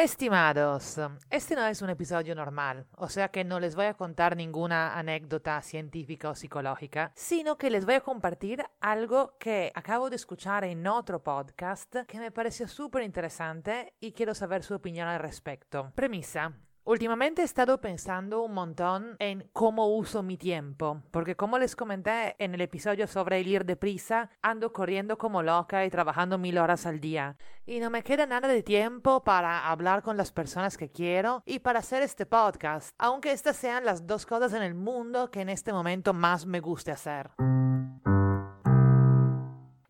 Estimados, este no es un episodio normal, o sea que no les voy a contar ninguna anécdota científica o psicológica, sino que les voy a compartir algo que acabo de escuchar en otro podcast que me pareció súper interesante y quiero saber su opinión al respecto. Premisa. Últimamente he estado pensando un montón en cómo uso mi tiempo, porque como les comenté en el episodio sobre el ir deprisa, ando corriendo como loca y trabajando mil horas al día, y no me queda nada de tiempo para hablar con las personas que quiero y para hacer este podcast, aunque estas sean las dos cosas en el mundo que en este momento más me guste hacer.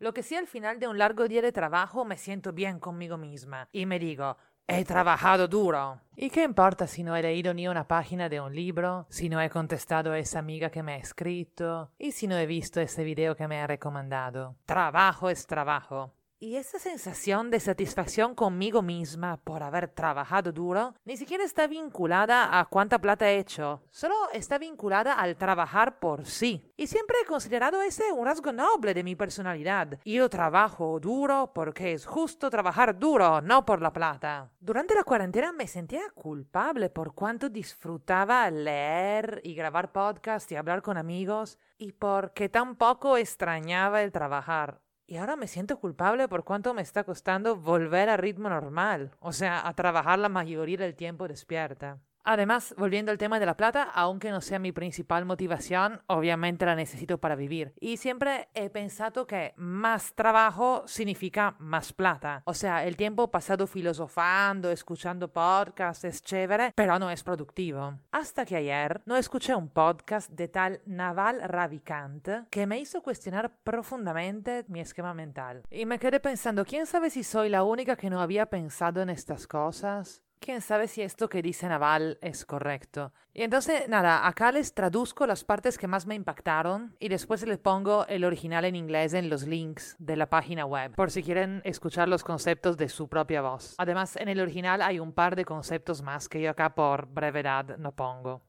Lo que sí al final de un largo día de trabajo me siento bien conmigo misma y me digo, He trabajado duro. ¿Y qué importa si no he leído ni una página de un libro, si no he contestado a esa amiga que me ha escrito y si no he visto ese video que me ha recomendado? Trabajo es trabajo. Y esa sensación de satisfacción conmigo misma por haber trabajado duro ni siquiera está vinculada a cuánta plata he hecho, solo está vinculada al trabajar por sí. Y siempre he considerado ese un rasgo noble de mi personalidad. Yo trabajo duro porque es justo trabajar duro, no por la plata. Durante la cuarentena me sentía culpable por cuánto disfrutaba leer y grabar podcast y hablar con amigos y porque tampoco extrañaba el trabajar. Y ahora me siento culpable por cuánto me está costando volver a ritmo normal, o sea, a trabajar la mayoría del tiempo despierta. Además, volviendo al tema de la plata, aunque no sea mi principal motivación, obviamente la necesito para vivir. Y siempre he pensado que más trabajo significa más plata. O sea, el tiempo pasado filosofando, escuchando podcasts es chévere, pero no es productivo. Hasta que ayer no escuché un podcast de tal Naval Ravikant que me hizo cuestionar profundamente mi esquema mental. Y me quedé pensando, ¿quién sabe si soy la única que no había pensado en estas cosas? Quién sabe si esto que dice Naval es correcto. Y entonces, nada, acá les traduzco las partes que más me impactaron y después les pongo el original en inglés en los links de la página web, por si quieren escuchar los conceptos de su propia voz. Además, en el original hay un par de conceptos más que yo acá por brevedad no pongo.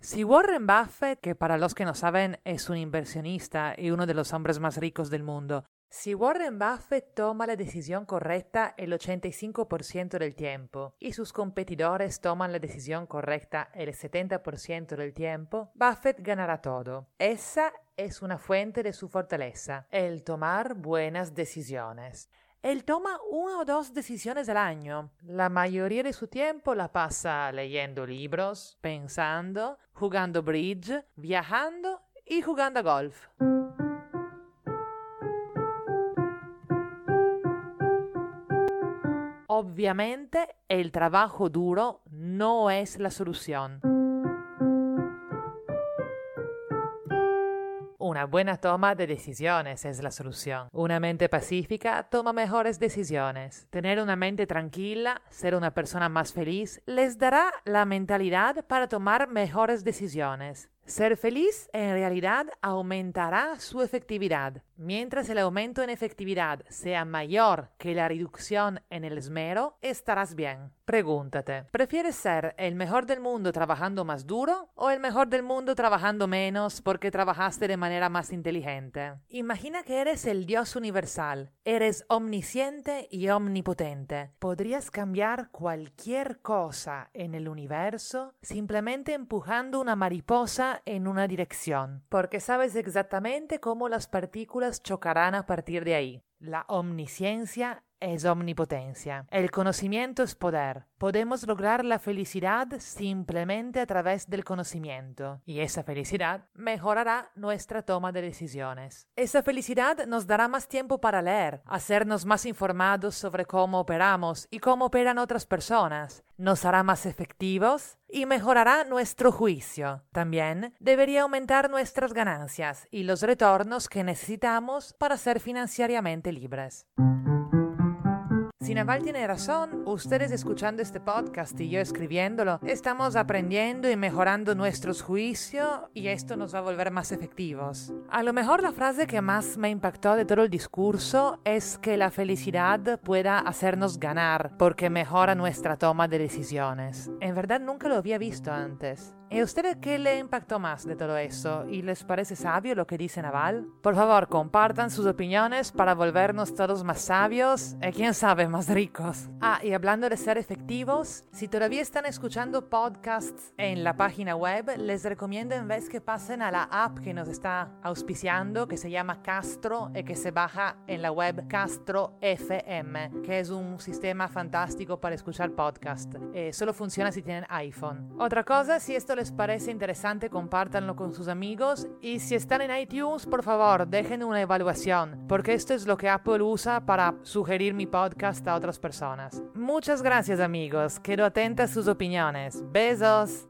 Si Warren Buffett, que para los que no saben es un inversionista y uno de los hombres más ricos del mundo, si Warren Buffett toma la decisión correcta el 85% del tiempo y sus competidores toman la decisión correcta el 70% del tiempo, Buffett ganará todo. Esa es una fuente de su fortaleza, el tomar buenas decisiones. Él toma una o dos decisiones al año. La mayoría de su tiempo la pasa leyendo libros, pensando, jugando bridge, viajando y jugando a golf. Obviamente el trabajo duro no es la solución. Una buena toma de decisiones es la solución. Una mente pacífica toma mejores decisiones. Tener una mente tranquila, ser una persona más feliz, les dará la mentalidad para tomar mejores decisiones. Ser feliz en realidad aumentará su efectividad. Mientras el aumento en efectividad sea mayor que la reducción en el esmero, estarás bien. Pregúntate, ¿prefieres ser el mejor del mundo trabajando más duro o el mejor del mundo trabajando menos porque trabajaste de manera más inteligente? Imagina que eres el Dios universal, eres omnisciente y omnipotente. Podrías cambiar cualquier cosa en el universo simplemente empujando una mariposa en una dirección, porque sabes exactamente cómo las partículas chocarán a partir de ahí. La omnisciencia es omnipotencia. El conocimiento es poder. Podemos lograr la felicidad simplemente a través del conocimiento y esa felicidad mejorará nuestra toma de decisiones. Esa felicidad nos dará más tiempo para leer, hacernos más informados sobre cómo operamos y cómo operan otras personas, nos hará más efectivos y mejorará nuestro juicio. También debería aumentar nuestras ganancias y los retornos que necesitamos para ser financieramente libres. Si Naval tiene razón, ustedes escuchando este podcast y yo escribiéndolo, estamos aprendiendo y mejorando nuestros juicios y esto nos va a volver más efectivos. A lo mejor la frase que más me impactó de todo el discurso es que la felicidad pueda hacernos ganar porque mejora nuestra toma de decisiones. En verdad nunca lo había visto antes. ¿Y a ustedes qué le impactó más de todo eso? ¿Y les parece sabio lo que dice Naval? Por favor, compartan sus opiniones para volvernos todos más sabios y quién sabe, más ricos. Ah, y hablando de ser efectivos, si todavía están escuchando podcasts en la página web, les recomiendo en vez que pasen a la app que nos está auspiciando, que se llama Castro y que se baja en la web Castro FM, que es un sistema fantástico para escuchar podcasts. Eh, solo funciona si tienen iPhone. Otra cosa, si esto les parece interesante, compártanlo con sus amigos y si están en iTunes, por favor, dejen una evaluación, porque esto es lo que Apple usa para sugerir mi podcast a otras personas. Muchas gracias amigos, quedo atenta a sus opiniones. Besos.